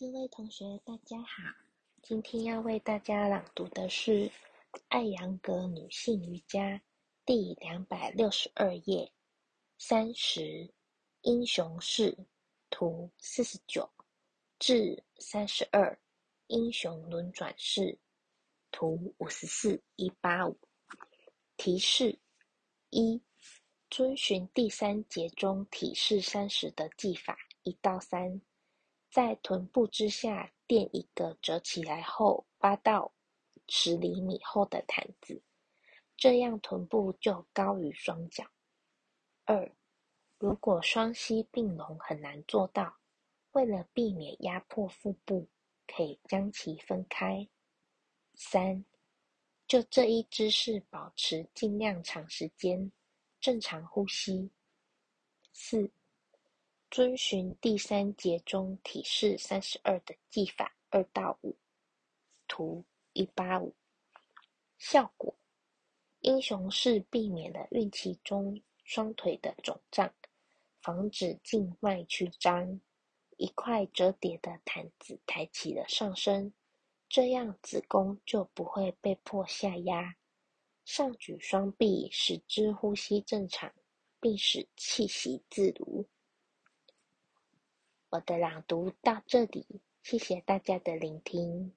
各位同学，大家好。今天要为大家朗读的是《艾扬格女性瑜伽》第两百六十二页，三十英雄式图四十九至三十二英雄轮转式图五十四一八五。提示一：遵循第三节中体式三十的技法，一到三。在臀部之下垫一个折起来后八到十厘米厚的毯子，这样臀部就高于双脚。二，如果双膝并拢很难做到，为了避免压迫腹部，可以将其分开。三，就这一姿势保持尽量长时间，正常呼吸。四。遵循第三节中体式三十二的技法二到五，图一八五。效果：英雄式避免了孕期中双腿的肿胀，防止静脉曲张。一块折叠的毯子抬起了上身，这样子宫就不会被迫下压。上举双臂，使之呼吸正常，并使气息自如。我的朗读到这里，谢谢大家的聆听。